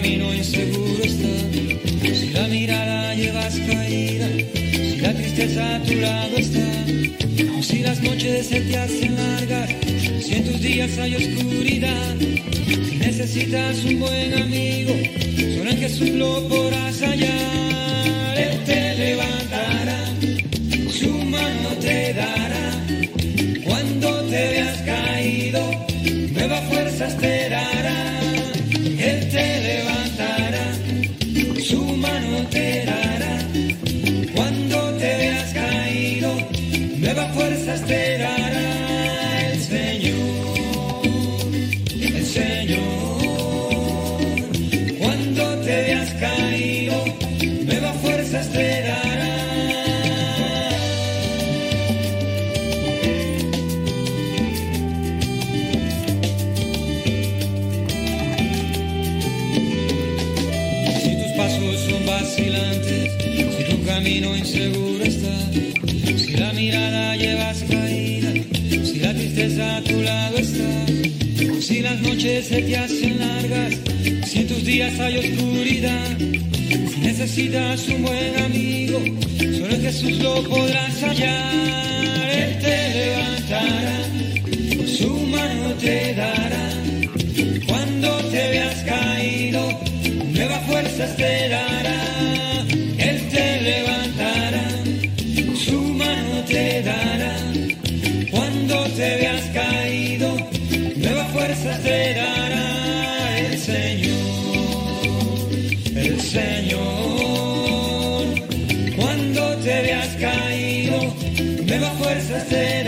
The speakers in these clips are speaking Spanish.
camino inseguro está, si la mirada llevas caída, si la tristeza a tu lado está, si las noches se te hacen largas, si en tus días hay oscuridad, si necesitas un buen amigo, solo en Jesús lo podrás hallar, Él te levantará, su mano te dará, cuando te veas caído, nuevas fuerzas te dará, se te hacen largas, si en tus días hay oscuridad, si necesitas un buen amigo, solo en Jesús lo podrás hallar, Él te levantará, su mano te dará, cuando te veas caído, nuevas fuerzas te dará, fuerzas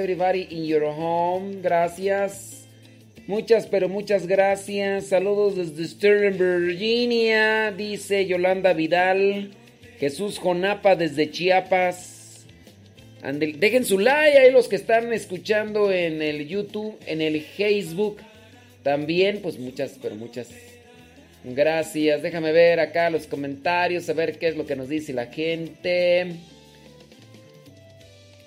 everybody in your home. Gracias. Muchas, pero muchas gracias. Saludos desde Sterling, Virginia. Dice Yolanda Vidal. Jesús Jonapa desde Chiapas. Andel- dejen su like ahí los que están escuchando en el YouTube, en el Facebook. También, pues muchas, pero muchas Gracias. Déjame ver acá los comentarios, a ver qué es lo que nos dice la gente.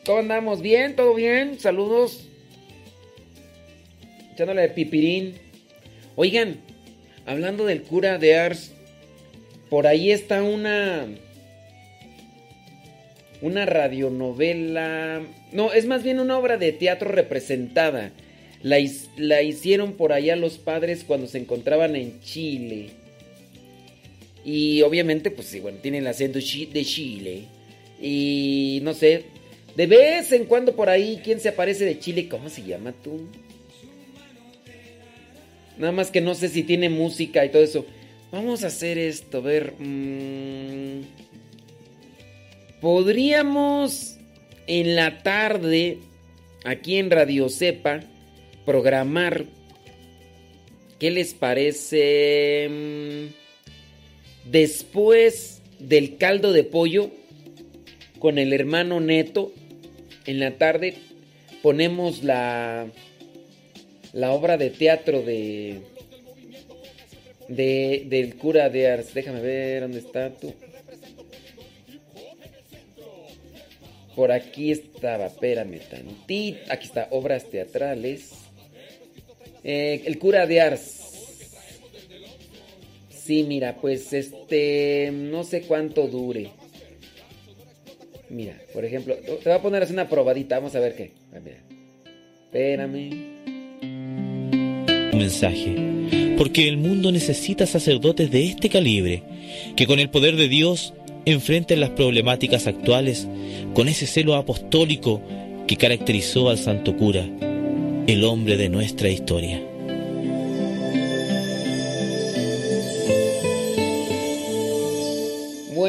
¿Cómo andamos? ¿Bien? ¿Todo bien? Saludos. Echándole de pipirín. Oigan, hablando del cura de Ars, por ahí está una. Una radionovela. No, es más bien una obra de teatro representada. La, la hicieron por allá los padres cuando se encontraban en Chile. Y obviamente, pues sí, bueno, tiene el acento de Chile. Y no sé, de vez en cuando por ahí, ¿quién se aparece de Chile? ¿Cómo se llama tú? Nada más que no sé si tiene música y todo eso. Vamos a hacer esto, a ver. mm, podríamos en la tarde, aquí en Radio Cepa, programar. ¿Qué les parece? mm, Después del caldo de pollo con el hermano Neto, en la tarde ponemos la la obra de teatro de, de del cura de Ars. Déjame ver dónde está tú. Por aquí estaba, espérame tantito. Aquí está, obras teatrales. Eh, el cura de Ars. Sí, mira, pues este, no sé cuánto dure. Mira, por ejemplo, te voy a poner así una probadita, vamos a ver qué. Ah, mira. Espérame. mensaje, porque el mundo necesita sacerdotes de este calibre, que con el poder de Dios enfrenten las problemáticas actuales con ese celo apostólico que caracterizó al santo cura, el hombre de nuestra historia.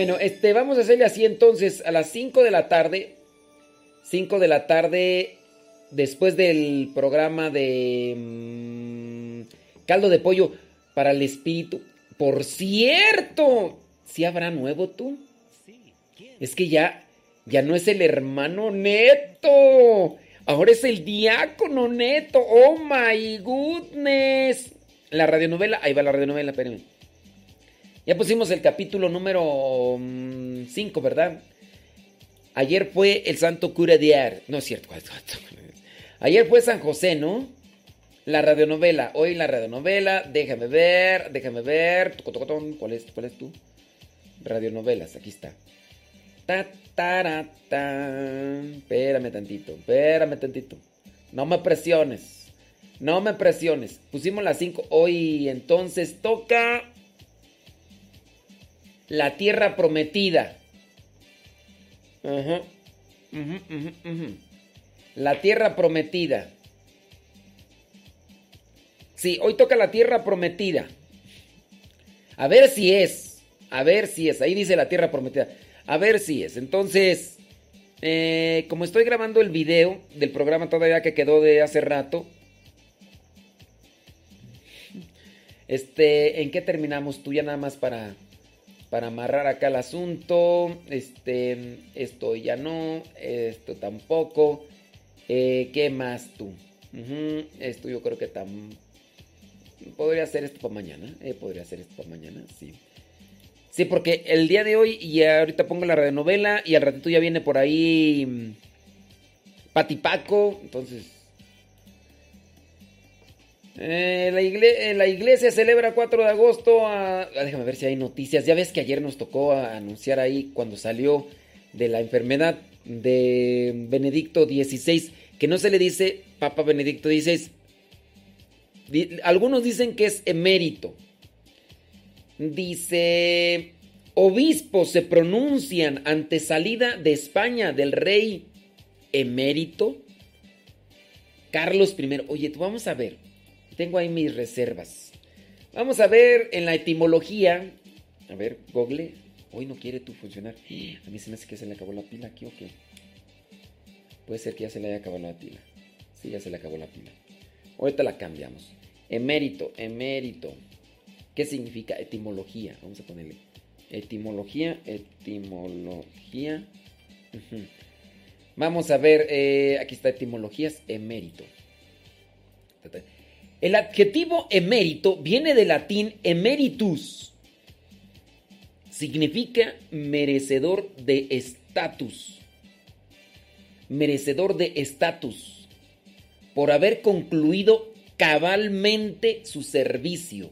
Bueno, este, vamos a hacerle así entonces, a las 5 de la tarde, 5 de la tarde, después del programa de mm, caldo de pollo para el espíritu. Por cierto, ¿sí habrá nuevo tú? Es que ya, ya no es el hermano neto. Ahora es el diácono neto. Oh my goodness. La radionovela, ahí va la radionovela, espérenme. Ya pusimos el capítulo número 5, mm, ¿verdad? Ayer fue el santo cura de. No es cierto. Ayer fue San José, ¿no? La radionovela. Hoy la radionovela. Déjame ver, déjame ver. ¿Cuál es, cuál es tú? Radionovelas, aquí está. Ta, ta, ta. Espérame tantito, espérame tantito. No me presiones. No me presiones. Pusimos las 5. Hoy entonces toca la tierra prometida. La tierra prometida. Sí, hoy toca la tierra prometida. A ver si es. A ver si es. Ahí dice la tierra prometida. A ver si es. Entonces, eh, como estoy grabando el video del programa todavía que quedó de hace rato. Este, ¿en qué terminamos tú ya nada más para para amarrar acá el asunto. Este, esto ya no, esto tampoco. Eh, ¿Qué más tú? Esto yo creo que tam... podría ser esto para mañana. Eh, podría ser esto para mañana, sí. Sí, porque el día de hoy, y ahorita pongo la radionovela, y al ratito ya viene por ahí mm, Patipaco, entonces eh, eh, la, iglesia, celebra 4 de agosto. A, déjame ver si hay noticias. Ya ves que ayer nos tocó anunciar ahí cuando salió de la enfermedad de Benedicto XVI, que no se le dice Papa Benedicto XVI. algunos dicen que es emérito. Dice, obispos se pronuncian ante salida de España del rey emérito. Carlos I. Oye, tú vamos a ver. Tengo ahí mis reservas. Vamos a ver en la etimología. A ver, Google. Hoy no quiere tú funcionar. A mí se me hace que se le acabó la pila aquí o qué. Puede ser que ya se le haya acabado la pila. Sí, ya se le acabó la pila. Ahorita la cambiamos. Emérito, emérito. ¿Qué significa etimología? Vamos a ponerle. Etimología, etimología. Vamos a ver, eh, aquí está etimologías, emérito. El adjetivo emérito viene del latín emeritus. Significa merecedor de estatus. Merecedor de estatus. Por haber concluido cabalmente su servicio.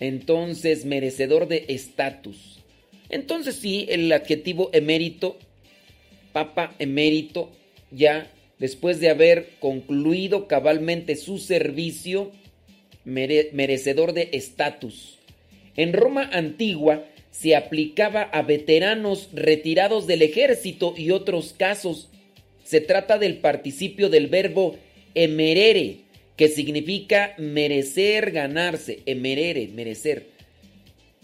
Entonces, merecedor de estatus. Entonces sí, el adjetivo emérito, papa emérito, ya después de haber concluido cabalmente su servicio merecedor de estatus. En Roma antigua se aplicaba a veteranos retirados del ejército y otros casos. Se trata del participio del verbo emerere, que significa merecer, ganarse, emerere, merecer.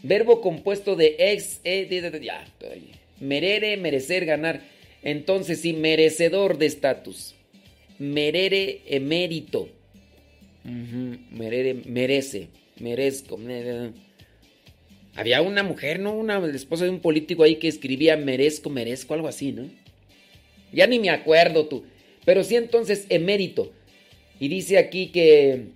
Verbo compuesto de ex, e, ya, merere, merecer, ganar. Entonces, sí, merecedor de estatus. Merere emérito. merere, merece. Merezco. Había una mujer, ¿no? Una esposa de un político ahí que escribía merezco, merezco, algo así, ¿no? Ya ni me acuerdo tú. Pero sí, entonces, emérito. Y dice aquí que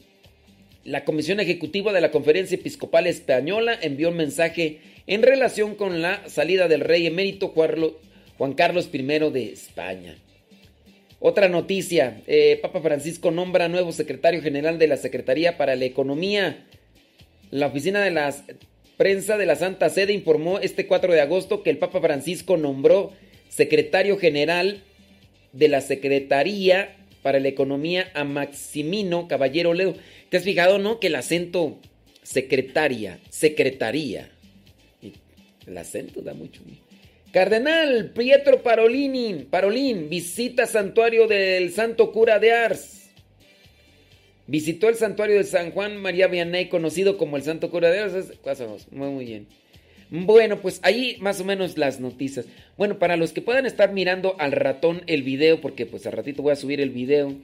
la Comisión Ejecutiva de la Conferencia Episcopal Española envió un mensaje en relación con la salida del rey emérito Juan Carlos I de España. Otra noticia, eh, Papa Francisco nombra nuevo secretario general de la Secretaría para la Economía. La oficina de la prensa de la Santa Sede informó este 4 de agosto que el Papa Francisco nombró secretario general de la Secretaría para la Economía a Maximino Caballero Leo. ¿Te has fijado, no? Que el acento secretaria, secretaría. El acento da mucho. Cardenal Pietro Parolini, Parolín visita santuario del Santo Cura de Ars. Visitó el santuario de San Juan María Vianney, conocido como el Santo Cura de Ars. Muy, muy bien. Bueno, pues ahí más o menos las noticias. Bueno, para los que puedan estar mirando al ratón el video, porque pues al ratito voy a subir el video.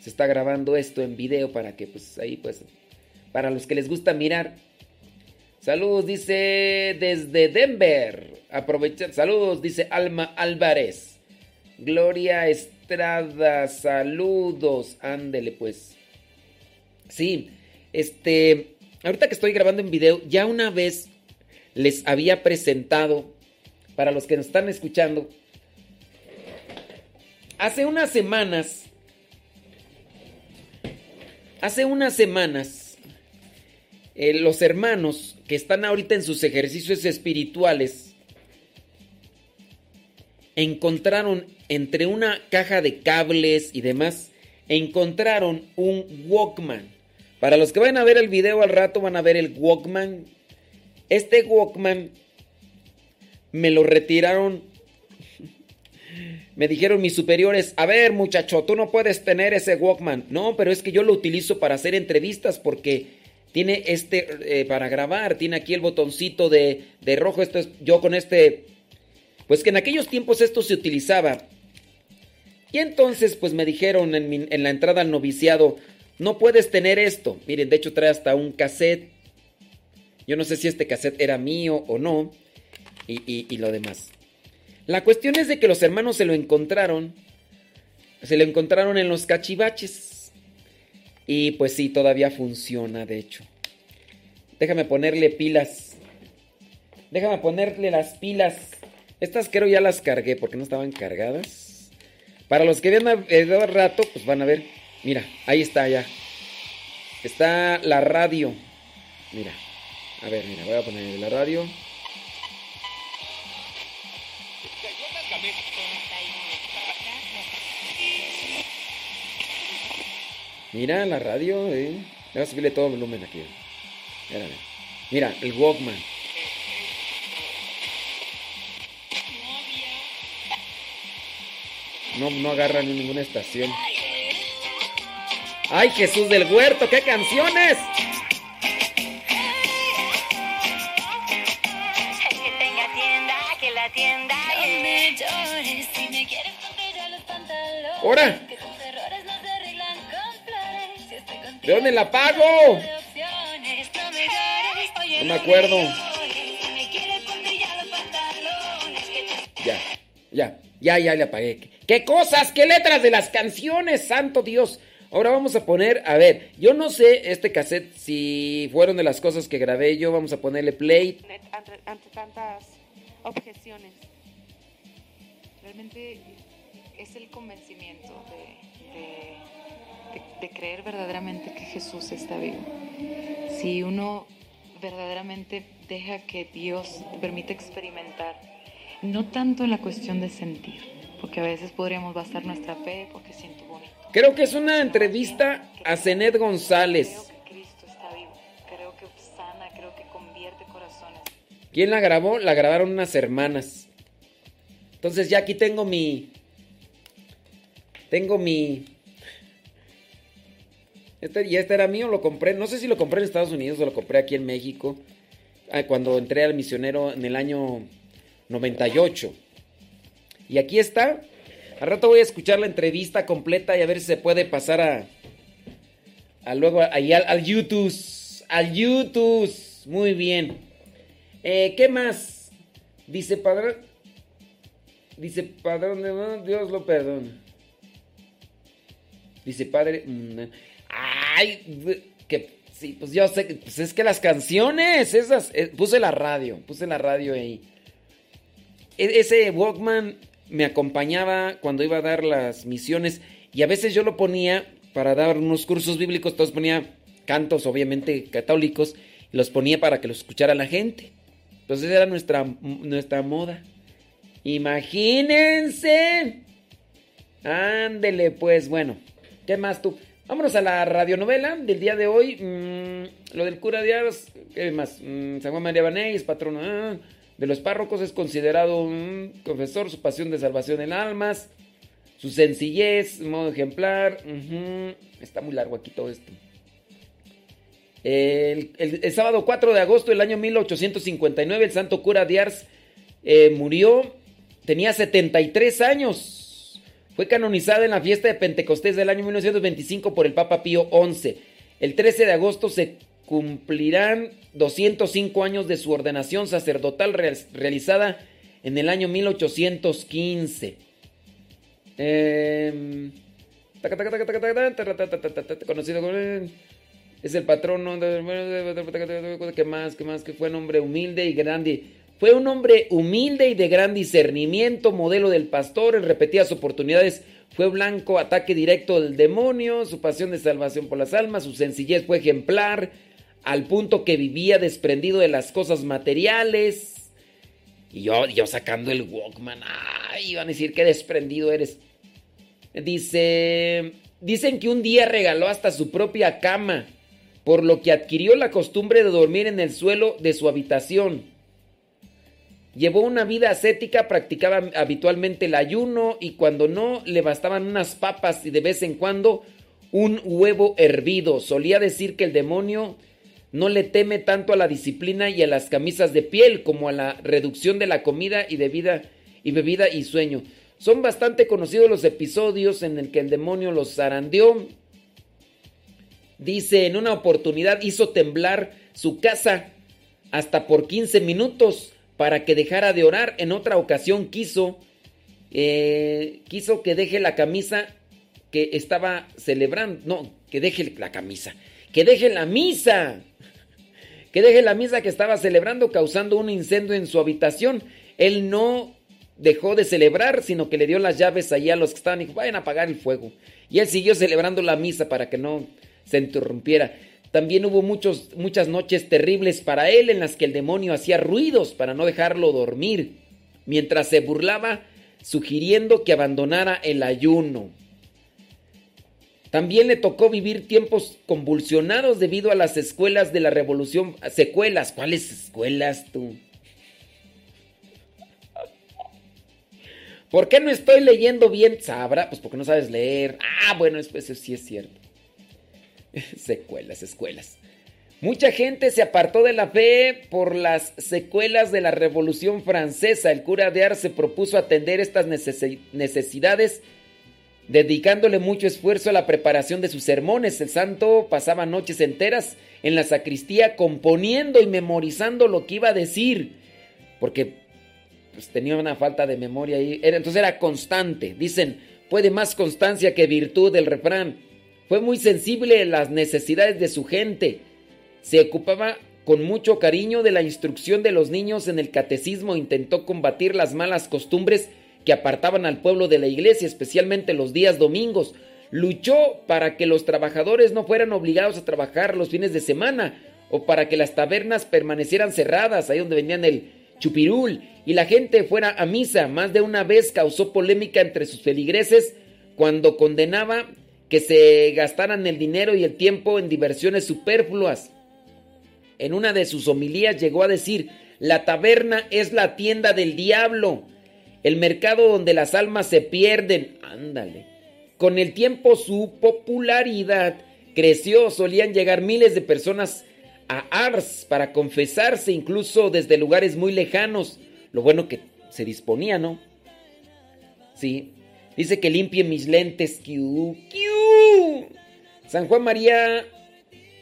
Se está grabando esto en video para que pues ahí pues para los que les gusta mirar. Saludos, dice desde Denver. Aprovecha. Saludos, dice Alma Álvarez. Gloria Estrada, saludos. Ándele pues. Sí, este, ahorita que estoy grabando en video, ya una vez les había presentado, para los que nos están escuchando, hace unas semanas, hace unas semanas, eh, los hermanos que están ahorita en sus ejercicios espirituales, encontraron entre una caja de cables y demás, encontraron un Walkman. Para los que van a ver el video al rato van a ver el Walkman este Walkman me lo retiraron. Me dijeron mis superiores, a ver muchacho, tú no puedes tener ese Walkman. No, pero es que yo lo utilizo para hacer entrevistas porque tiene este eh, para grabar, tiene aquí el botoncito de, rojo. Esto es yo con este, pues que en aquellos tiempos esto se utilizaba. Y entonces pues me dijeron en, en la entrada al noviciado, no puedes tener esto. Miren, de hecho trae hasta un cassette yo no sé si este cassette era mío o no. Y, lo demás. La cuestión es de que los hermanos se lo encontraron. Se lo encontraron en los cachivaches. Y pues sí, todavía funciona, de hecho. Déjame ponerle pilas. Déjame ponerle las pilas. Estas creo ya las cargué porque no estaban cargadas. Para los que vean el rato, pues van a ver. Mira, ahí está ya. Está la radio. Mira. A ver, mira, voy a poner la radio. Mira la radio, eh. Voy a subirle todo el volumen aquí. Mira, el Walkman. No, no agarra ni ninguna estación. ¡Ay, Jesús del Huerto! ¡Qué canciones! ¡Ahora! ¿De dónde la pago? No me acuerdo. Ya, ya, ya, ya le apagué. ¿Qué cosas? ¿Qué letras de las canciones? Santo Dios. Ahora vamos a poner, a ver, yo no sé este cassette si fueron de las cosas que grabé yo, vamos a ponerle play. ante tantas objeciones. Realmente es el convencimiento de, creer verdaderamente que Jesús está vivo. Si uno verdaderamente deja que Dios te permite experimentar, no tanto en la cuestión de sentir, porque a veces podríamos basar nuestra fe porque siento bonito. Creo que es una entrevista a Zenet González. Creo que Cristo está vivo, creo que sana, creo que convierte corazones. ¿Quién la grabó? La grabaron unas hermanas. Entonces ya aquí tengo mi, tengo mi... Este, y este era mío, lo compré, no sé si lo compré en Estados Unidos o lo compré aquí en México, ah, cuando entré al misionero en el año 98. Y aquí está. Al rato voy a escuchar la entrevista completa y a ver si se puede pasar a, a luego ahí al, YouTube. Al YouTube. Muy bien. Eh, ¿Qué más? Dice Padre. Dice Padre, Dios lo perdona. Dice, padre, mm, ay, que sí, pues yo sé, pues es que las canciones, esas, eh, puse la radio, puse la radio ahí. E, ese Walkman me acompañaba cuando iba a dar las misiones y a veces yo lo ponía para dar unos cursos bíblicos, todos ponía cantos obviamente católicos y los ponía para que los escuchara la gente. Entonces era nuestra, nuestra moda. Imagínense. Ándele, pues bueno. ¿Qué más tú? Vámonos a la radionovela del día de hoy. Mm, lo del cura Díaz, ¿qué más? Mm, San Juan María Banés, patrono ah, de los párrocos, es considerado un confesor, su pasión de salvación en almas, su sencillez, modo ejemplar. Está muy largo aquí todo esto. El, sábado 4 de agosto del año 1859, el santo cura de Ars eh, murió, tenía 73 años. Fue canonizada en la fiesta de Pentecostés del año 1925 por el Papa Pío XI. El 13 de agosto se cumplirán 205 años de su ordenación sacerdotal realizada en el año 1815. conocido como es el patrono que más que más que fue un hombre humilde y grande fue un hombre humilde y de gran discernimiento modelo del pastor en repetidas oportunidades fue blanco ataque directo del demonio su pasión de salvación por las almas su sencillez fue ejemplar al punto que vivía desprendido de las cosas materiales y yo, yo sacando el Walkman, ay, iban a decir que desprendido eres. Dice, dicen que un día regaló hasta su propia cama, por lo que adquirió la costumbre de dormir en el suelo de su habitación. Llevó una vida ascética, practicaba habitualmente el ayuno y cuando no le bastaban unas papas y de vez en cuando un huevo hervido. Solía decir que el demonio no le teme tanto a la disciplina y a las camisas de piel como a la reducción de la comida y, de vida, y bebida y sueño. Son bastante conocidos los episodios en el que el demonio los zarandeó. Dice, en una oportunidad hizo temblar su casa hasta por 15 minutos para que dejara de orar. En otra ocasión quiso, eh, quiso que deje la camisa que estaba celebrando. No, que deje la camisa. Que deje la misa que deje la misa que estaba celebrando causando un incendio en su habitación. Él no dejó de celebrar, sino que le dio las llaves allí a los que estaban y dijo, vayan a apagar el fuego. Y él siguió celebrando la misa para que no se interrumpiera. También hubo muchos, muchas noches terribles para él en las que el demonio hacía ruidos para no dejarlo dormir, mientras se burlaba sugiriendo que abandonara el ayuno. También le tocó vivir tiempos convulsionados debido a las escuelas de la revolución. Secuelas, ¿cuáles escuelas tú? ¿Por qué no estoy leyendo bien? Sabrá, pues porque no sabes leer. Ah, bueno, eso sí es cierto. secuelas, escuelas. Mucha gente se apartó de la fe por las secuelas de la Revolución Francesa. El cura de Ars se propuso atender estas necesidades dedicándole mucho esfuerzo a la preparación de sus sermones. El santo pasaba noches enteras en la sacristía componiendo y memorizando lo que iba a decir, porque pues, tenía una falta de memoria ahí. entonces era constante. Dicen, puede más constancia que virtud el refrán. Fue muy sensible a las necesidades de su gente. Se ocupaba con mucho cariño de la instrucción de los niños en el catecismo, intentó combatir las malas costumbres que apartaban al pueblo de la iglesia, especialmente los días domingos. Luchó para que los trabajadores no fueran obligados a trabajar los fines de semana o para que las tabernas permanecieran cerradas, ahí donde venían el chupirul, y la gente fuera a misa. Más de una vez causó polémica entre sus feligreses cuando condenaba que se gastaran el dinero y el tiempo en diversiones superfluas. En una de sus homilías llegó a decir, la taberna es la tienda del diablo el mercado donde las almas se pierden. Ándale. Con el tiempo su popularidad creció, solían llegar miles de personas a Ars para confesarse, incluso desde lugares muy lejanos. Lo bueno que se disponía, ¿no? Sí. Dice que limpie mis lentes. San Juan María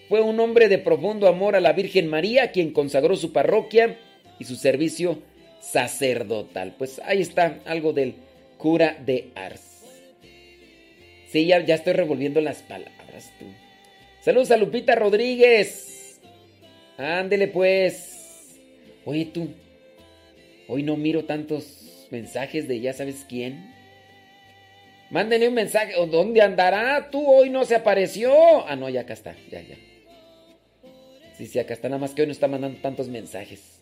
fue un hombre de profundo amor a la Virgen María, quien consagró su parroquia y su servicio sacerdotal. Pues ahí está algo del cura de Ars. Sí, ya, ya estoy revolviendo las palabras tú. Saludos a Lupita Rodríguez. Ándele pues. Oye tú, hoy no miro tantos mensajes de ya sabes quién. Mándenle un mensaje. ¿Dónde andará? Tú hoy no se apareció. Ah, no, ya acá está. Ya, ya. Sí, sí, acá está. Nada más que hoy no está mandando tantos mensajes.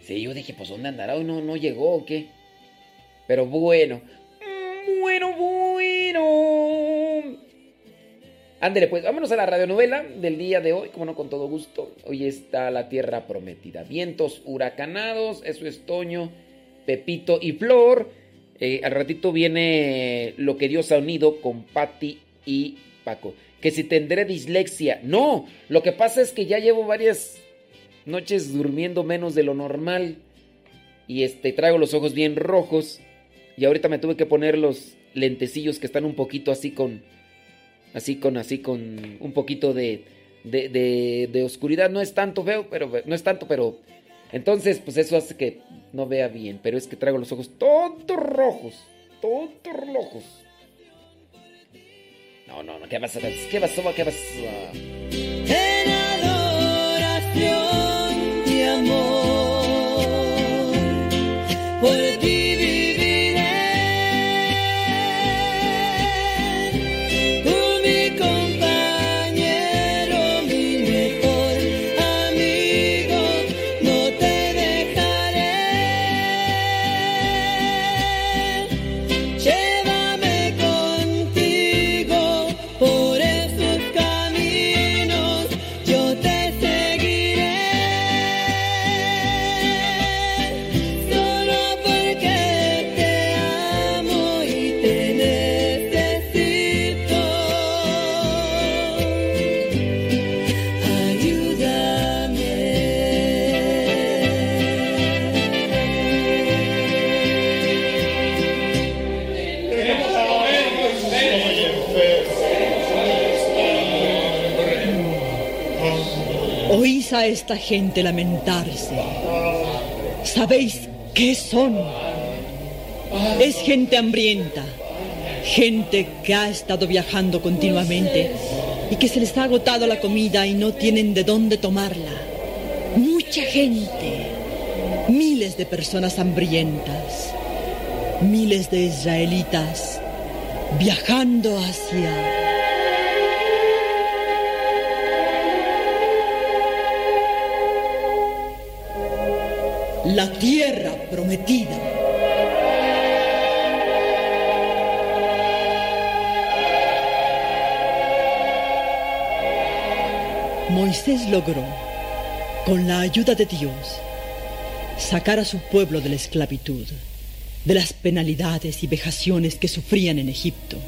Sí, yo dije, pues ¿dónde andará? Hoy no, no llegó o qué. Pero bueno. Mm, bueno, bueno. Ándele, pues, vámonos a la radionovela del día de hoy, como no, con todo gusto. Hoy está la tierra prometida. Vientos huracanados, eso es Toño, Pepito y Flor. Eh, al ratito viene lo que Dios ha unido con Patti y Paco. que si tendré dislexia. No, lo que pasa es que ya llevo varias noches durmiendo menos de lo normal y este traigo los ojos bien rojos y ahorita me tuve que poner los lentecillos que están un poquito así con así con así con un poquito de de, de, de oscuridad, no es tanto feo, pero no es tanto, pero entonces pues eso hace que no vea bien, pero es que traigo los ojos todos rojos, todos rojos. No, no, no, ¿qué pasa? ¿Qué pasó? ¿Qué pasó? En adoración y amor por ti esta gente lamentarse. ¿Sabéis qué son? Es gente hambrienta, gente que ha estado viajando continuamente y que se les ha agotado la comida y no tienen de dónde tomarla. Mucha gente, miles de personas hambrientas, miles de israelitas viajando hacia... La tierra prometida. Moisés logró, con la ayuda de Dios, sacar a su pueblo de la esclavitud, de las penalidades y vejaciones que sufrían en Egipto.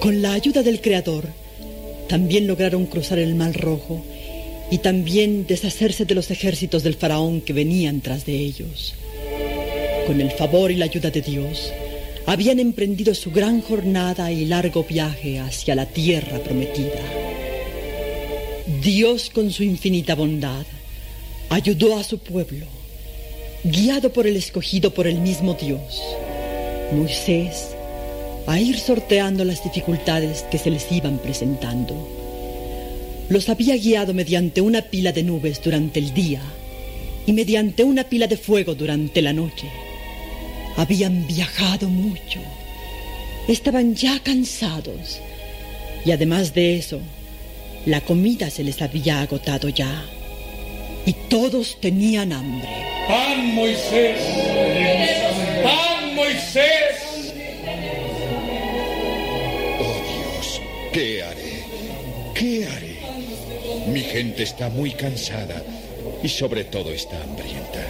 Con la ayuda del Creador, también lograron cruzar el Mar Rojo y también deshacerse de los ejércitos del faraón que venían tras de ellos. Con el favor y la ayuda de Dios, habían emprendido su gran jornada y largo viaje hacia la tierra prometida. Dios, con su infinita bondad, ayudó a su pueblo, guiado por el escogido por el mismo Dios, Moisés, a ir sorteando las dificultades que se les iban presentando. Los había guiado mediante una pila de nubes durante el día y mediante una pila de fuego durante la noche. Habían viajado mucho, estaban ya cansados y además de eso, la comida se les había agotado ya y todos tenían hambre. ¡Pan, Moisés! ¡Pan, Moisés! Oh Dios, ¿qué haré? ¿Qué haré? Mi gente está muy cansada y sobre todo está hambrienta.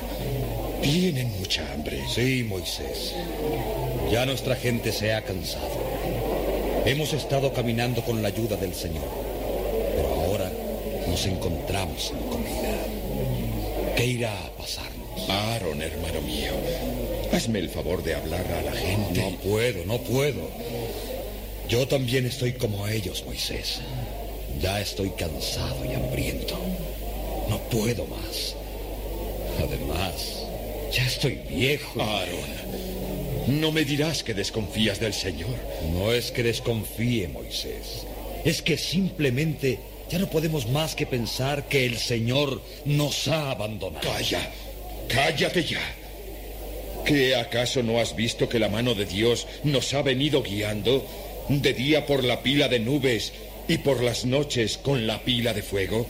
Tienen mucha hambre. Sí, Moisés. Ya nuestra gente se ha cansado. Hemos estado caminando con la ayuda del Señor, pero ahora nos encontramos sin comida. ¿Qué irá a pasarnos? Aaron, hermano mío, hazme el favor de hablar a la gente. No puedo, no puedo. Yo también estoy como ellos, Moisés. Ya estoy cansado y hambriento. No puedo más. Además, ya estoy viejo. Aaron, no me dirás que desconfías del Señor. No es que desconfíe, Moisés. Es que simplemente ya no podemos más que pensar que el Señor nos ha abandonado. Calla, cállate ya. ¿Qué acaso no has visto que la mano de Dios nos ha venido guiando de día por la pila de nubes y por las noches con la pila de fuego?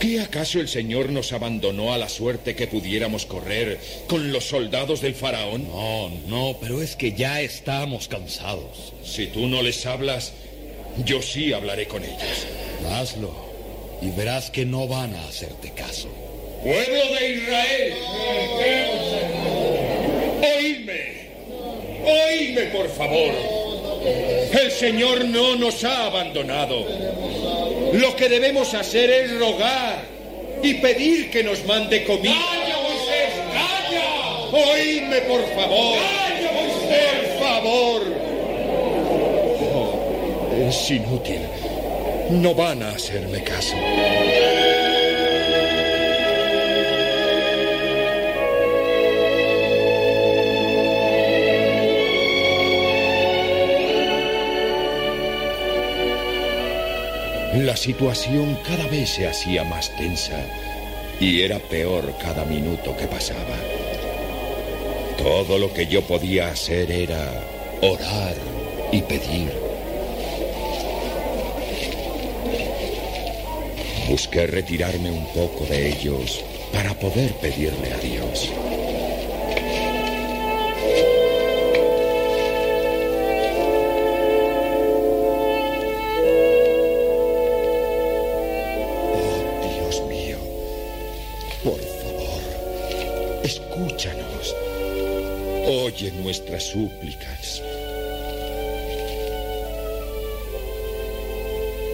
¿Qué acaso el Señor nos abandonó a la suerte que pudiéramos correr con los soldados del faraón? No, no, pero es que ya estamos cansados. Si tú no les hablas, yo sí hablaré con ellos. Hazlo y verás que no van a hacerte caso. Pueblo de Israel, oídme, oídme por favor. El Señor no nos ha abandonado. Lo que debemos hacer es rogar y pedir que nos mande comida. ¡Calla, Moisés! ¡Calla! Oídme, por favor. ¡Calla, Moisés! Por favor. Oh, es inútil. No van a hacerme caso. La situación cada vez se hacía más tensa y era peor cada minuto que pasaba. Todo lo que yo podía hacer era orar y pedir. Busqué retirarme un poco de ellos para poder pedirle a Dios. Nuestras súplicas.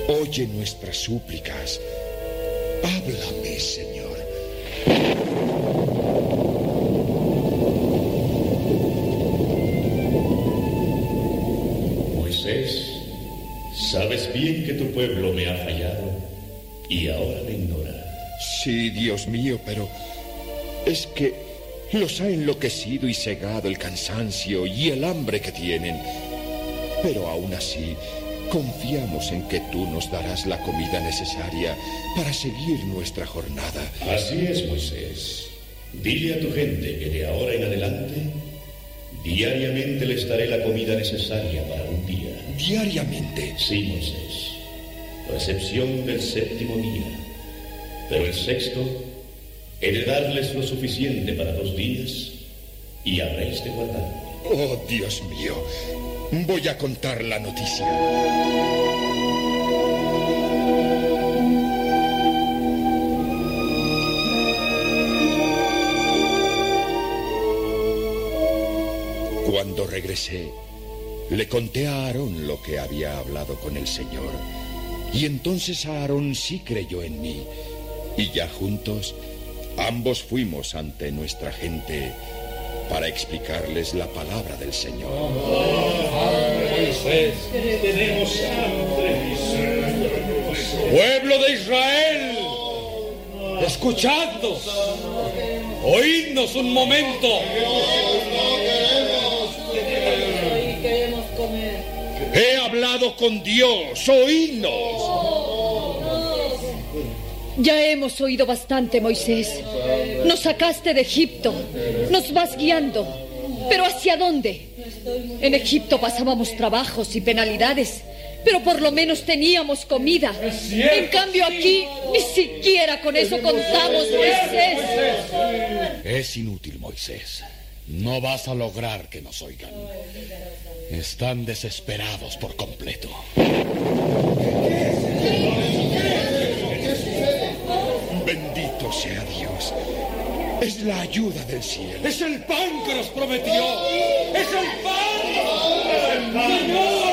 Oye nuestras súplicas. Háblame, Señor. Moisés, sabes bien que tu pueblo me ha fallado y ahora me ignora. Sí, Dios mío, pero es que los ha enloquecido y cegado el cansancio y el hambre que tienen. Pero aún así, confiamos en que tú nos darás la comida necesaria para seguir nuestra jornada. Así es, Moisés. Dile a tu gente que de ahora en adelante diariamente les daré la comida necesaria para un día. Diariamente. Sí, Moisés. A excepción del séptimo día. Pero el sexto, he darles lo suficiente para dos días y habréis de guardarlo. Oh, Dios mío. Voy a contar la noticia. Cuando regresé, le conté a Aarón lo que había hablado con el Señor. Y entonces Aarón sí creyó en mí. Y ya juntos, ambos fuimos ante nuestra gente para explicarles la palabra del Señor. Moisés, tenemos hambre. Pueblo de Israel, escuchadnos, oídnos un momento. He hablado con Dios, oídnos. Ya hemos oído bastante, Moisés. Nos sacaste de Egipto. Nos vas guiando. ¿Pero hacia dónde? En Egipto pasábamos trabajos y penalidades, pero por lo menos teníamos comida. En cambio aquí ni siquiera con eso contamos, Moisés. Es inútil, Moisés. No vas a lograr que nos oigan. Están desesperados por completo. Bendito sea Dios. Es la ayuda del cielo. Es el pan que nos prometió. Es el pan. Señor.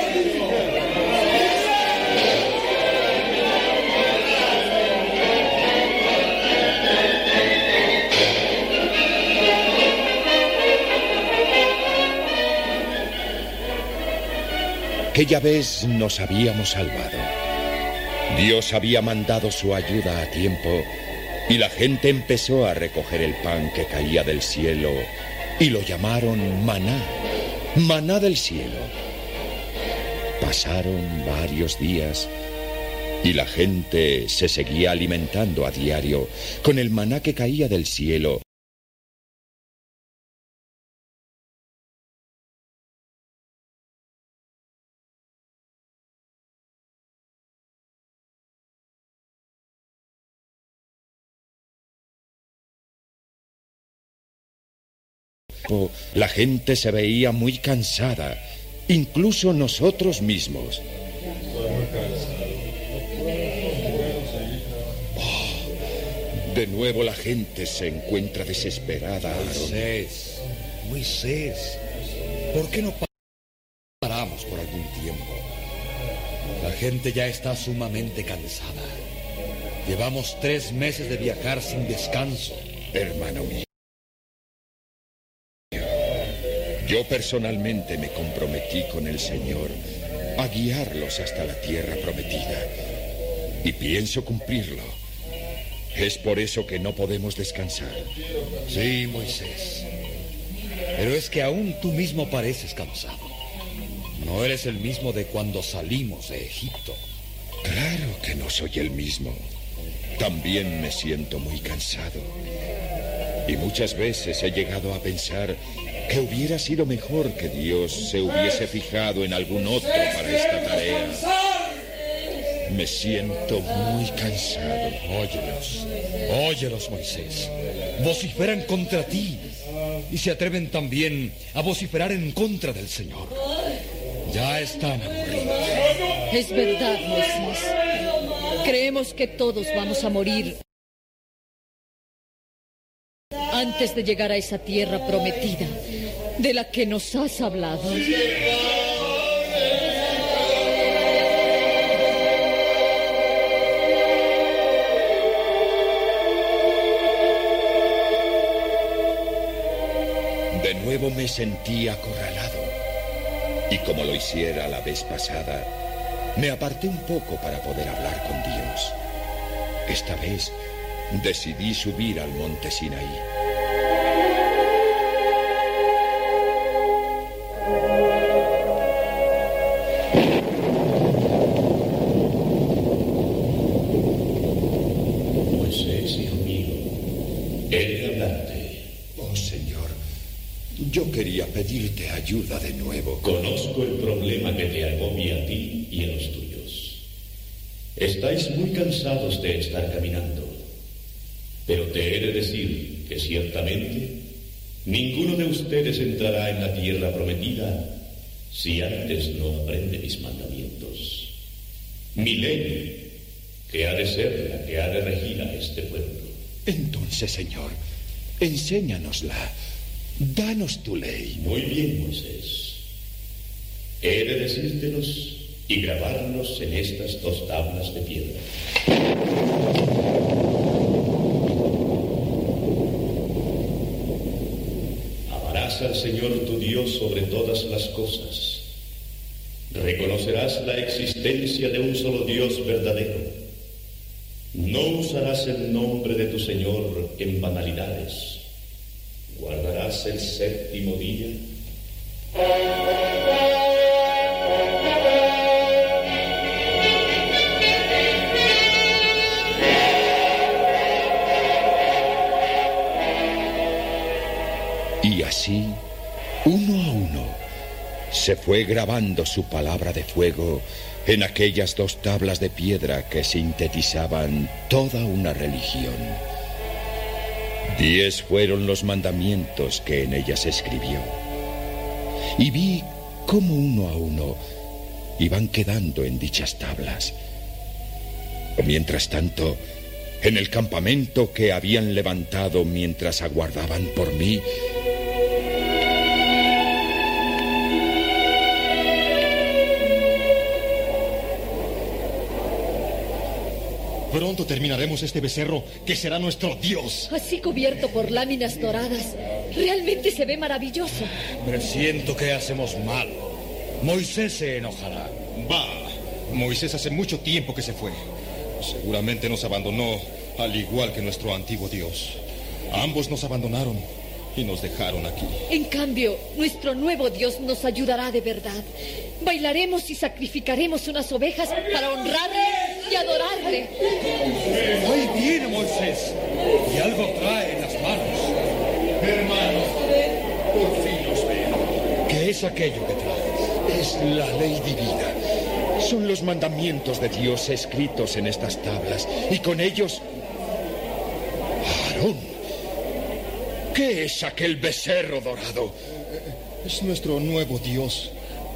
Aquella vez nos habíamos salvado. Dios había mandado su ayuda a tiempo y la gente empezó a recoger el pan que caía del cielo y lo llamaron maná, maná del cielo. Pasaron varios días y la gente se seguía alimentando a diario con el maná que caía del cielo La gente se veía muy cansada, incluso nosotros mismos. Oh, de nuevo la gente se encuentra desesperada. Moisés, Moisés, ¿por qué no pa- paramos por algún gente ya está sumamente cansada. Llevamos tres meses de viajar sin descanso. Hermano mío. Yo personalmente me comprometí con el Señor a guiarlos hasta la tierra prometida. Y pienso cumplirlo. Es por eso que no podemos descansar. Sí, Moisés. Pero es que aún tú mismo pareces cansado. No eres el mismo de cuando salimos de Egipto. Claro que no soy el mismo. También me siento muy cansado. Y muchas veces he llegado a pensar que hubiera sido mejor que Dios se hubiese fijado en algún otro para esta tarea. Me siento muy cansado. Óyelos, óyelos, Moisés. Vociferan contra ti y se atreven también a vociferar en contra del Señor. Ya están aburridos. Es verdad, Moisés. Creemos que todos vamos a morir antes de llegar a esa tierra prometida de la que nos has hablado. De nuevo me sentí acorralado. Y como lo hiciera la vez pasada, me aparté un poco para poder hablar con Dios. Esta vez decidí subir al monte Sinaí. Ayuda de nuevo. Conozco el problema que te agobia a ti y a los tuyos. Estáis muy cansados de estar caminando, pero te he de decir que ciertamente ninguno de ustedes entrará en la tierra prometida si antes no aprende mis mandamientos. Mi ley, que ha de ser la que ha de regir a este pueblo. Entonces, Señor, enséñanosla. Danos tu ley. Muy bien, Moisés. He de decírtelos y grabarlos en estas dos tablas de piedra. Amarás al Señor tu Dios sobre todas las cosas. Reconocerás la existencia de un solo Dios verdadero. No usarás el nombre de tu Señor en banalidades. El séptimo día. Y así, uno a uno, se fue grabando su palabra de fuego en aquellas dos tablas de piedra que sintetizaban toda una religión. Diez fueron los mandamientos que en ellas escribió. Y vi cómo uno a uno iban quedando en dichas tablas. Mientras tanto, en el campamento que habían levantado mientras aguardaban por mí, Pronto terminaremos este becerro que será nuestro Dios. Así cubierto por láminas doradas. Realmente se ve maravilloso. Presiento que hacemos mal. Moisés se enojará. Va. Moisés hace mucho tiempo que se fue. Seguramente nos abandonó, al igual que nuestro antiguo Dios. Ambos nos abandonaron y nos dejaron aquí. En cambio, nuestro nuevo Dios nos ayudará de verdad. Bailaremos y sacrificaremos unas ovejas para honrarle y adorarle. Ahí viene Moisés. Y algo trae en las manos. Hermanos, por fin los veo. ¿Qué es aquello que traes? Es la ley divina. Son los mandamientos de Dios escritos en estas tablas. Y con ellos... Aarón. ¿Qué es aquel becerro dorado? Es nuestro nuevo Dios.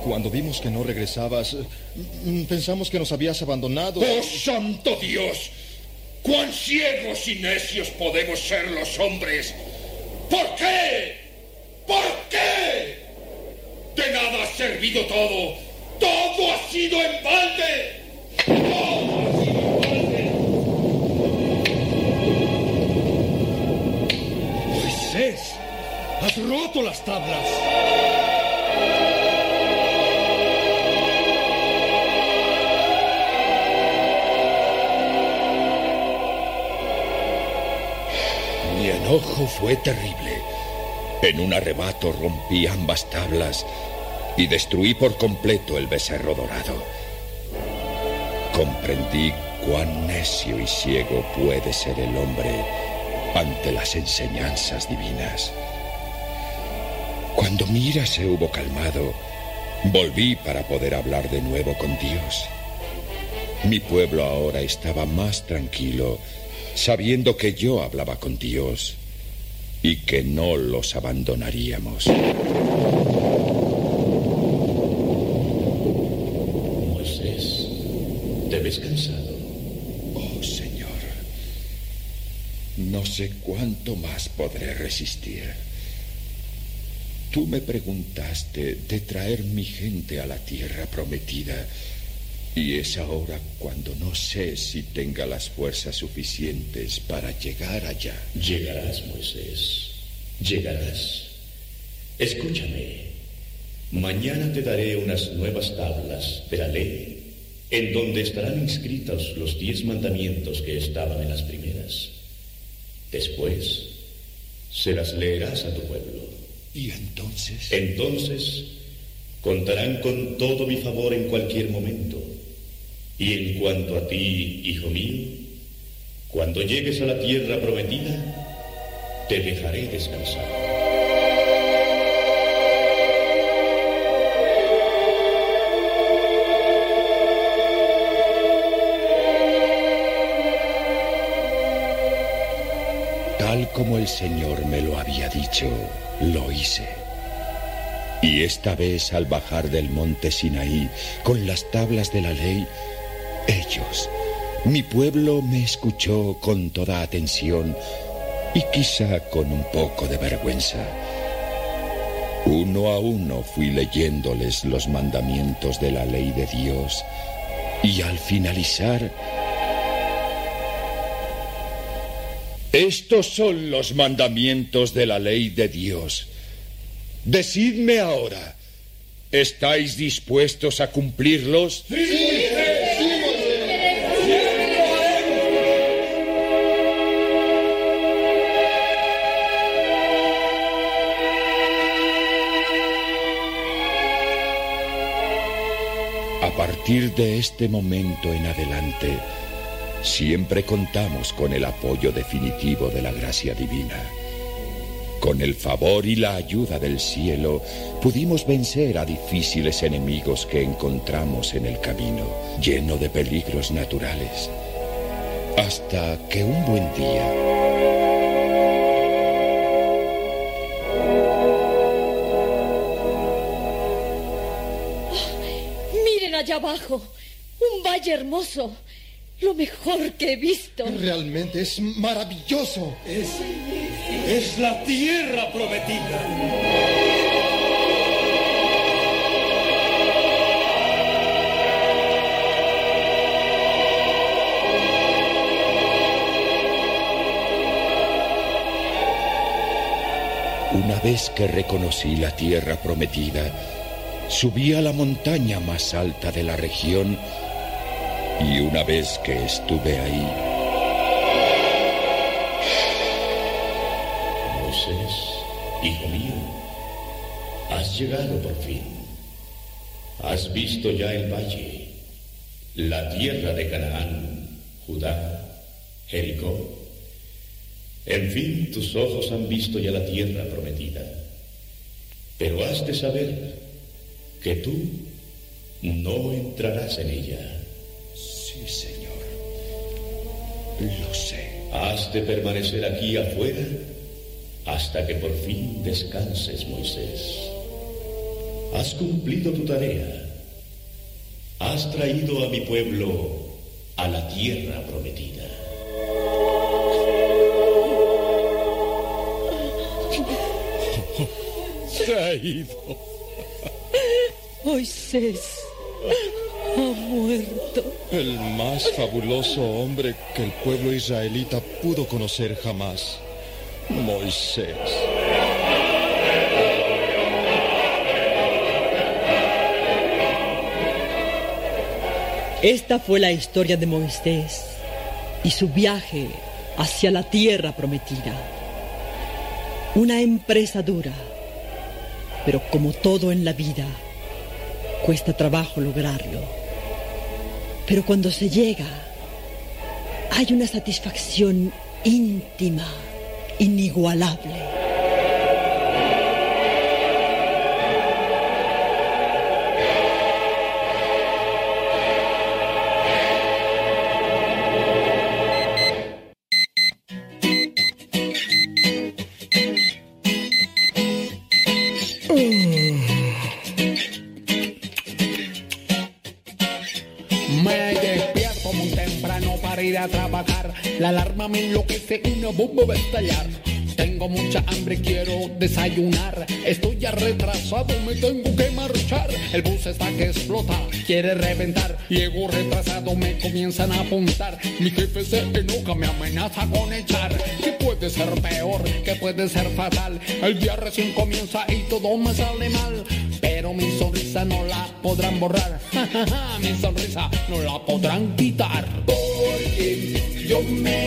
Cuando vimos que no regresabas, pensamos que nos habías abandonado. ¡Oh, santo Dios! ¡Cuán ciegos y necios podemos ser los hombres! ¿Por qué? ¿Por qué? De nada ha servido todo. Todo ha sido en balde. Moisés, has roto las tablas. Enojo fue terrible. En un arrebato rompí ambas tablas y destruí por completo el becerro dorado. Comprendí cuán necio y ciego puede ser el hombre ante las enseñanzas divinas. Cuando mi ira se hubo calmado, volví para poder hablar de nuevo con Dios. Mi pueblo ahora estaba más tranquilo, sabiendo que yo hablaba con Dios y que no los abandonaríamos. Moisés, ¿te ves cansado? Oh, Señor, no sé cuánto más podré resistir. Tú me preguntaste de traer mi gente a la tierra prometida. Y es ahora cuando no sé si tenga las fuerzas suficientes para llegar allá. Llegarás, Moisés. Llegarás. Escúchame. Mañana te daré unas nuevas tablas de la ley en donde estarán inscritos los diez mandamientos que estaban en las primeras. Después se las leerás a tu pueblo. ¿Y entonces? Entonces contarán con todo mi favor en cualquier momento. Y en cuanto a ti, hijo mío, cuando llegues a la tierra prometida, te dejaré descansar. Tal como el Señor me lo había dicho, lo hice. Y esta vez al bajar del monte Sinaí con las tablas de la ley, ellos, mi pueblo me escuchó con toda atención y quizá con un poco de vergüenza. Uno a uno fui leyéndoles los mandamientos de la ley de Dios y al finalizar, estos son los mandamientos de la ley de Dios. Decidme ahora, ¿estáis dispuestos a cumplirlos? A partir de este momento en adelante, siempre contamos con el apoyo definitivo de la gracia divina. Con el favor y la ayuda del cielo pudimos vencer a difíciles enemigos que encontramos en el camino, lleno de peligros naturales. Hasta que un buen día... abajo. Un valle hermoso. Lo mejor que he visto. Realmente es maravilloso. Es, es la tierra prometida. Una vez que reconocí la tierra prometida, subí a la montaña más alta de la región y una vez que estuve ahí, Moisés, hijo mío, has llegado por fin. Has visto ya el valle, la tierra de Canaán, Judá, Jericó. En fin, tus ojos han visto ya la tierra prometida. Pero has de saber que tú no entrarás en ella. Sí, Señor. Lo sé. Has de permanecer aquí afuera hasta que por fin descanses, Moisés. Has cumplido tu tarea. Has traído a mi pueblo a la tierra prometida. Traído. Moisés. ha muerto. El más fabuloso hombre que el pueblo israelita pudo conocer jamás. Moisés. Esta fue la historia de Moisés y su viaje hacia la tierra prometida. Una empresa dura, pero como todo en la vida, cuesta trabajo lograrlo. Pero cuando se llega, hay una satisfacción íntima, inigualable. Bomba va a estallar. Tengo mucha hambre, quiero desayunar. Estoy ya retrasado, me tengo que marchar. El bus está que explota, quiere reventar. Llego retrasado, me comienzan a apuntar. Mi jefe se enoja, me amenaza con echar. ¿Qué puede ser peor? ¿Qué puede ser fatal? El día recién comienza y todo me sale mal. Pero mi sonrisa no la podrán borrar. mi sonrisa no la podrán quitar. Porque yo me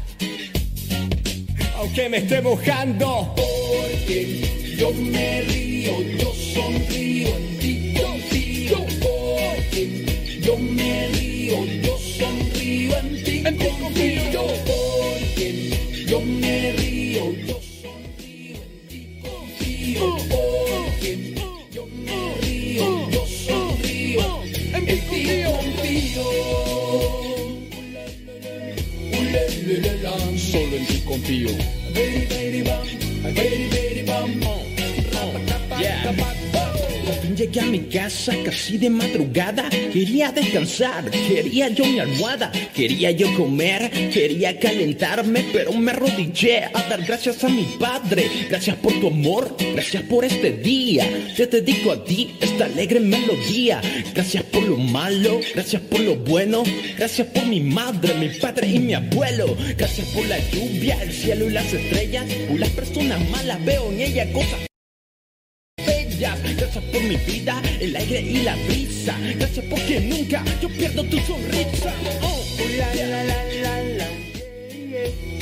Aunque me esté mojando Porque yo me río, yo sonrío, en ti confío. Porque yo me río, yo sonrío, en ti confío. Porque yo me río, yo sonrío, en ti confío. Porque yo me río, yo sonrío, en ti confío. Solo en ti confío. Llegué a mi casa casi de madrugada. Quería descansar, quería yo mi almohada, quería yo comer, quería calentarme, pero me arrodillé a dar gracias a mi padre. Gracias por tu amor, gracias por este día. Te dedico a ti esta alegre melodía. Gracias por lo malo, gracias por lo bueno, gracias por mi madre, mi padre y mi abuelo. Gracias por la lluvia, el cielo y las estrellas. Por las personas malas veo en ella cosas Gracias por mi vida, el aire y la brisa. Gracias porque nunca yo pierdo tu sonrisa.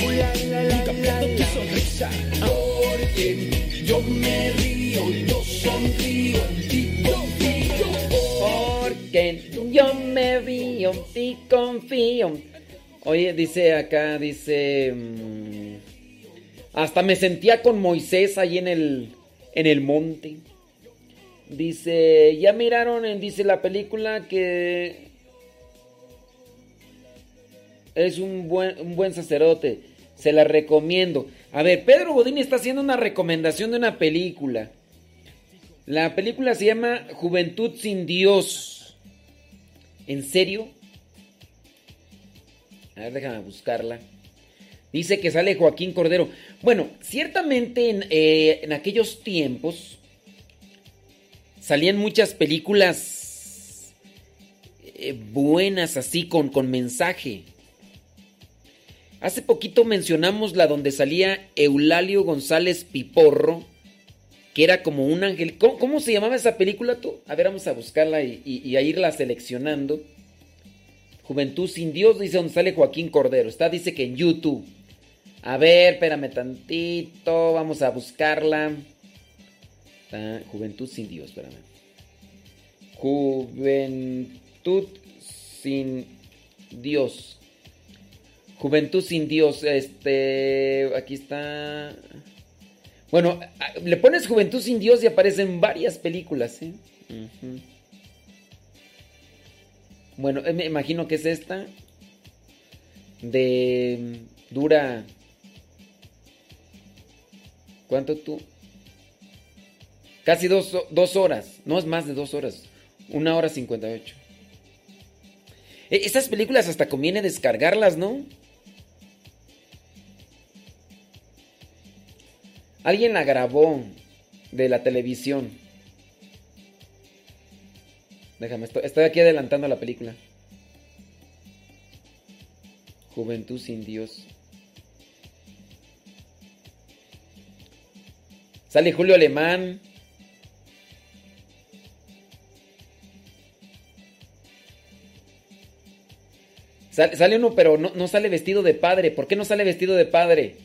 Nunca pierdo tu sonrisa. Porque yo me río, yo sonrío, ti confío. Porque yo me río y confío. Oye, dice acá, dice... mm, hasta me sentía con Moisés ahí en el, en el monte. Dice, ya miraron en, dice la película que es un buen, un buen sacerdote. Se la recomiendo. A ver, Pedro Godín está haciendo una recomendación de una película. La película se llama Juventud sin Dios. ¿En serio? A ver, déjame buscarla. Dice que sale Joaquín Cordero. Bueno, ciertamente en, eh, en aquellos tiempos salían muchas películas eh, buenas así con, con mensaje. Hace poquito mencionamos la donde salía Eulalio González Piporro que era como un ángel. ¿Cómo, se llamaba esa película tú? A ver, vamos a buscarla y, a irla seleccionando. Juventud sin Dios, dice donde sale Joaquín Cordero. Está, dice que en YouTube. A ver, espérame tantito. Vamos a buscarla. Juventud sin Dios, espérame. Juventud sin Dios. Juventud sin Dios. Este. Aquí está. Bueno, le pones Juventud sin Dios y aparecen varias películas. ¿eh? Bueno, eh, me imagino que es esta. De. Dura. ¿Cuánto tú? Casi dos, dos horas. No es más de dos horas. Una hora cincuenta y ocho. E, estas películas hasta conviene descargarlas, ¿no? Alguien la grabó de la televisión. Déjame, estoy, aquí adelantando la película. Juventud sin Dios. Sale Julio Alemán. Sale, uno, pero no, no, sale vestido de padre. ¿Por qué no sale vestido de padre?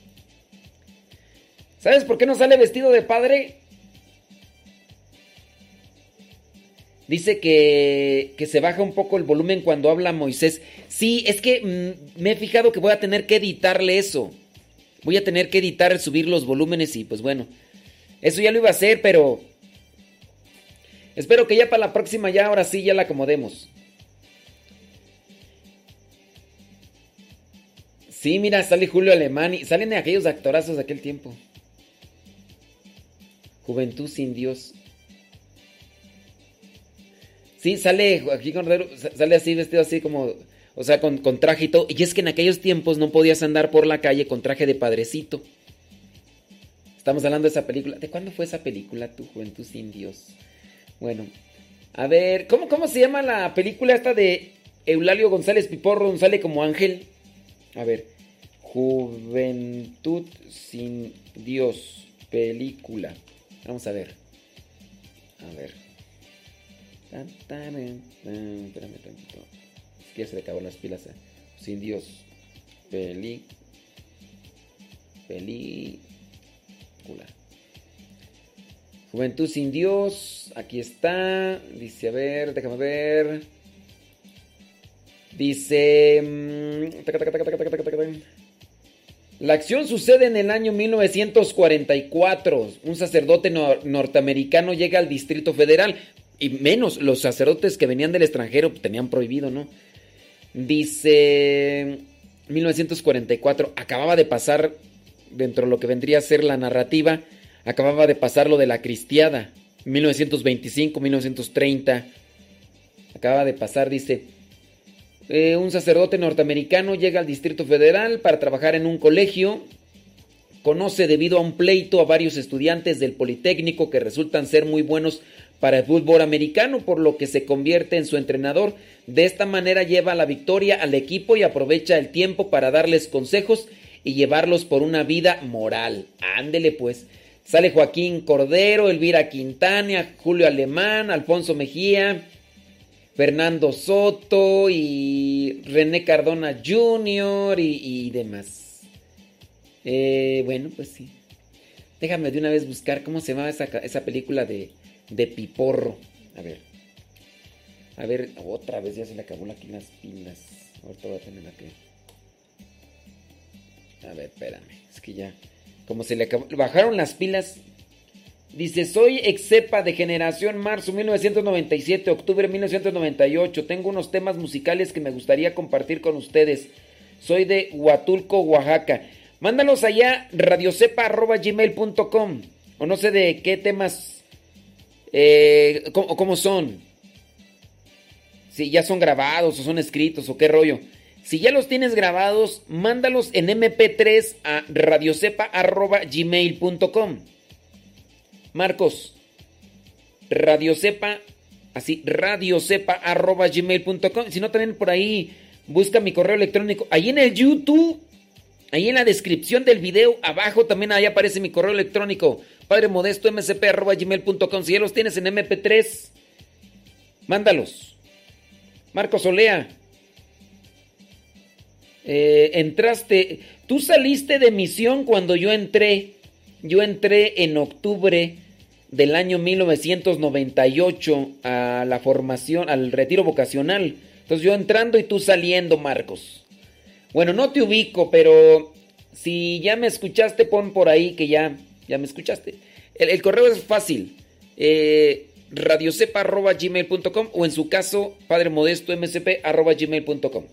¿Sabes por qué no sale vestido de padre? Dice que, que, se baja un poco el volumen cuando habla Moisés. Sí, es que mm, me he fijado que voy a tener que editarle eso. Voy a tener que editar, subir los volúmenes y pues bueno. Eso ya lo iba a hacer, pero... Espero que ya para la próxima ya, ahora sí, ya la acomodemos. Sí, mira, sale Julio Alemán y salen aquellos actorazos de aquel tiempo. Juventud sin Dios. Sí, sale aquí Cordero, sale así, vestido así como, o sea, con, con, traje y todo. Y es que en aquellos tiempos no podías andar por la calle con traje de padrecito. Estamos hablando de esa película. ¿De cuándo fue esa película, Tu Juventud sin Dios? Bueno, a ver, ¿cómo, cómo se llama la película esta de Eulalio González Piporro, donde sale como ángel? A ver, Juventud sin Dios, película. Vamos a ver. A ver. Espérame tantito. Es que ya se le acabó las pilas. Sin Dios. Peli. Película. Juventud sin Dios. Aquí está. Dice, a ver, déjame ver. Dice. La acción sucede en el año 1944. Un sacerdote norteamericano llega al Distrito Federal. Y menos, los sacerdotes que venían del extranjero tenían prohibido, ¿no? Dice 1944, acababa de pasar, dentro de lo que vendría a ser la narrativa, acababa de pasar lo de la cristiada. 1925, 1930. Acababa de pasar, dice, eh, un sacerdote norteamericano llega al Distrito Federal para trabajar en un colegio. Conoce debido a un pleito a varios estudiantes del Politécnico que resultan ser muy buenos para el fútbol americano, por lo que se convierte en su entrenador. De esta manera lleva la victoria al equipo y aprovecha el tiempo para darles consejos y llevarlos por una vida moral. Ándele pues. Sale Joaquín Cordero, Elvira Quintana, Julio Alemán, Alfonso Mejía, Fernando Soto y René Cardona Jr. y, demás. Eh, bueno, pues sí. Déjame de una vez buscar cómo se llamaba esa, esa película de, de Piporro. A ver. A ver, otra vez ya se le acabó aquí las pilas. Ahorita voy a tener que. A ver, espérame. Es que ya. Como se le acabó. Bajaron las pilas Dice, soy excepa de generación marzo 1997, octubre 1998. Tengo unos temas musicales que me gustaría compartir con ustedes. Soy de Huatulco, Oaxaca. Mándalos allá, radiocepa.gmail.com. O no sé de qué temas, eh, cómo, cómo son. Si ya son grabados o son escritos o qué rollo. Si ya los tienes grabados, mándalos en mp3 a radiocepa.gmail.com. Marcos, radiocepa, así, radiocepa arroba gmail.com. Si no, también por ahí busca mi correo electrónico. Ahí en el YouTube, ahí en la descripción del video, abajo también ahí aparece mi correo electrónico. Padre Modesto msp.gmail.com. Si ya los tienes en MP3, mándalos. Marcos Olea. Eh, entraste. Tú saliste de misión cuando yo entré. Yo entré en octubre del año 1998 a la formación, al retiro vocacional. Entonces yo entrando y tú saliendo, Marcos. Bueno, no te ubico, pero si ya me escuchaste, pon por ahí que ya, ya me escuchaste. El, correo es fácil. Eh, radiocepa.gmail.com o en su caso, Padre Modesto gmail.com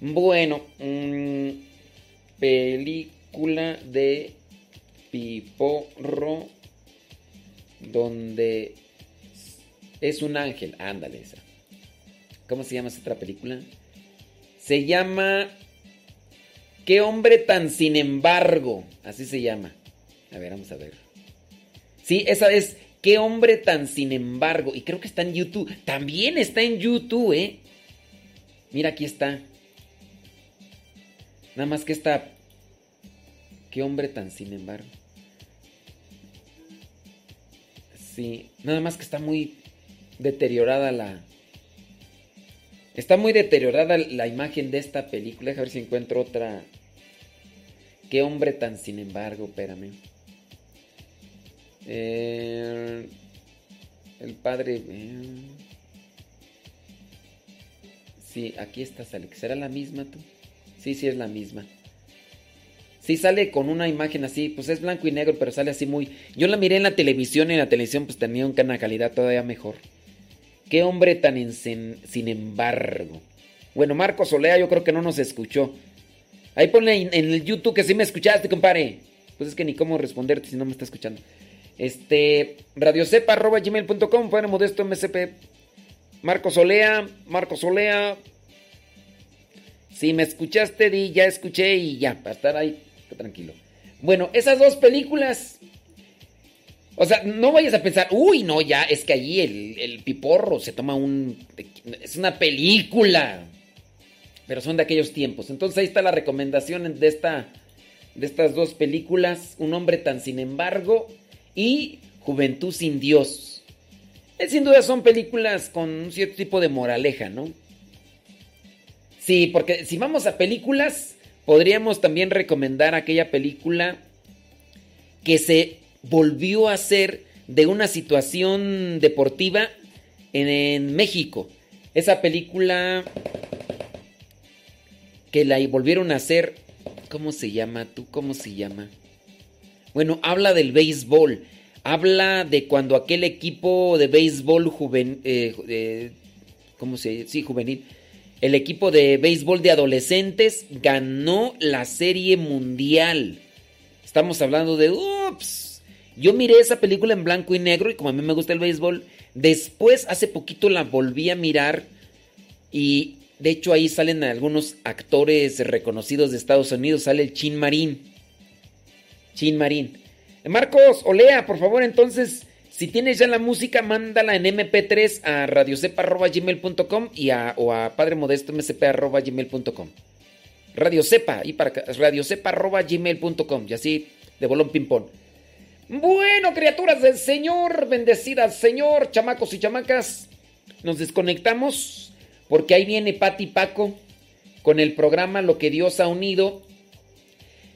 Bueno, mm, película de Piporro donde es un ángel. Ándale esa. ¿Cómo se llama esa otra película? Se llama ¿Qué hombre tan sin embargo? Así se llama. A ver, vamos a ver. Sí, esa es ¿Qué hombre tan sin embargo? Y creo que está en YouTube. También está en YouTube, ¿eh? Mira, aquí está. Nada más que está... ¿Qué hombre tan sin embargo? Sí, nada más que está muy deteriorada la... Está muy deteriorada la imagen de esta película. Deja ver si encuentro otra. Qué hombre tan sin embargo, espérame. Eh, el padre. Eh, sí, aquí está, Alex. ¿Será la misma tú? Sí, sí, es la misma. Sí, sale con una imagen así, pues es blanco y negro, pero sale así muy. Yo la miré en la televisión y en la televisión pues tenía una calidad todavía mejor. Qué hombre tan sin embargo. Bueno, Marcos Solea yo creo que no nos escuchó. Ahí ponle en el YouTube que sí me escuchaste, compadre. Pues es que ni cómo responderte si no me está escuchando. Este, radiocepa.gmail.com, bueno, modesto MSP. Marcos Solea, Marcos Solea. Si me escuchaste, di ya escuché y ya, para estar ahí tranquilo. Bueno, esas dos películas. O sea, no vayas a pensar, uy, no, ya, es que allí el, el piporro se toma un. Es una película. Pero son de aquellos tiempos. Entonces ahí está la recomendación de, esta, de estas dos películas. Un hombre tan sin embargo y Juventud sin Dios. Eh, sin duda son películas con un cierto tipo de moraleja, ¿no? Sí, porque si vamos a películas, podríamos también recomendar aquella película que se volvió a hacer de una situación deportiva en, México. Esa película que la volvieron a hacer. ¿Cómo se llama? ¿Tú cómo se llama? Bueno, habla del béisbol. Habla de cuando aquel equipo de béisbol juvenil. Eh, ¿Cómo se dice? Sí, juvenil. El equipo de béisbol de adolescentes ganó la serie mundial. Estamos hablando de. ¡Ups! Yo miré esa película en blanco y negro y como a mí me gusta el béisbol, después hace poquito la volví a mirar y de hecho, ahí salen algunos actores reconocidos de Estados Unidos. Sale el Chin Marín. Chin Marín. Marcos, olea, por favor, entonces, si tienes ya la música, mándala en mp3 a radiocepa.gmail.com y a, o a padremodestomsp.gmail.com. Radiocepa, y para radiocepa.gmail.com. Y así, de bolón ping-pong. Bueno, criaturas del Señor, bendecidas, Señor, chamacos y chamacas, nos desconectamos porque ahí viene Pati Paco con el programa Lo que Dios ha unido.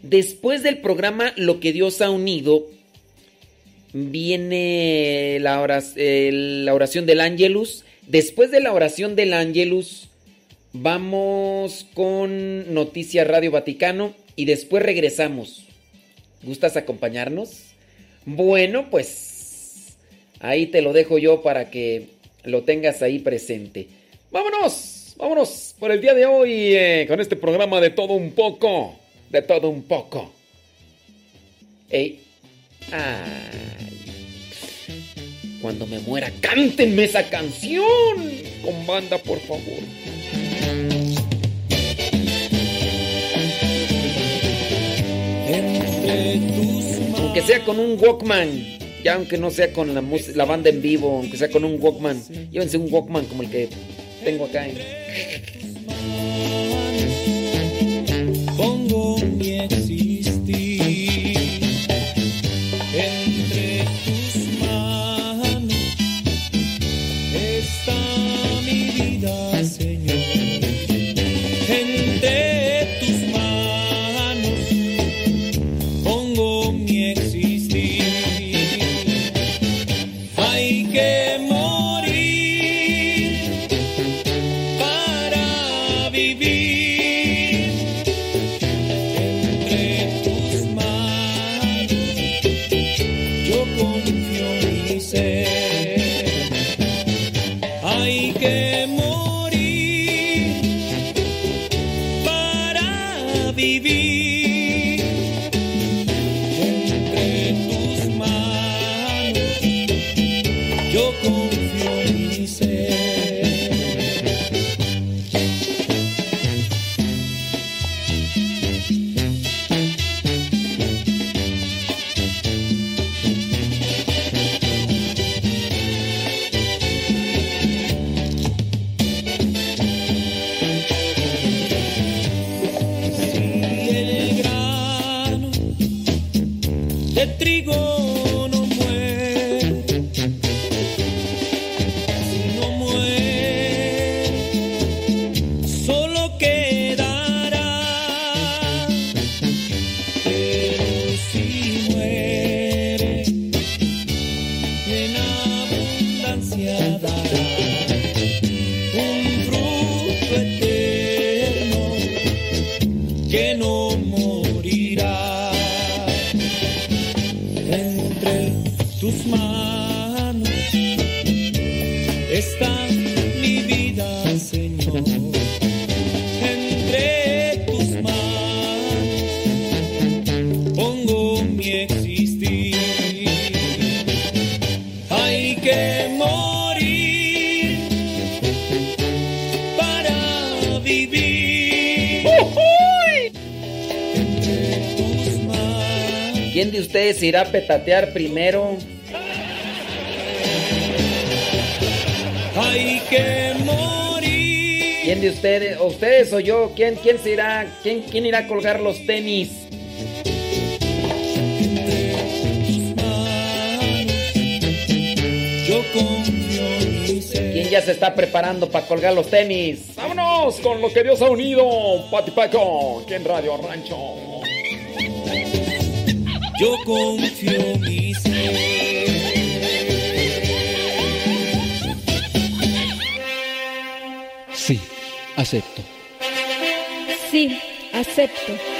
Después del programa Lo que Dios ha unido, viene la oración, la oración del Ángelus. Después de la oración del Ángelus, vamos con Noticias Radio Vaticano y después regresamos. ¿Gustas acompañarnos? Bueno, pues ahí te lo dejo yo para que lo tengas ahí presente. Vámonos, vámonos por el día de hoy eh, con este programa de todo un poco, de todo un poco. Ay, cuando me muera, cántenme esa canción con banda, por favor. Aunque sea con un Walkman, ya aunque no sea con la, la banda en vivo, aunque sea con un Walkman, llévense un Walkman como el que tengo acá. Pongo mi ¿Quién de ustedes irá a petatear primero? Hay que morir. ¿Quién de ustedes, o ustedes o yo? ¿Quién, quién se irá, quién, quién irá a colgar los tenis? ¿Quién ya se está preparando para colgar los tenis? Vámonos con lo que Dios ha unido. Pati Paco, aquí en Radio Rancho. Yo confío en mi ser. Sí, acepto. Sí, acepto.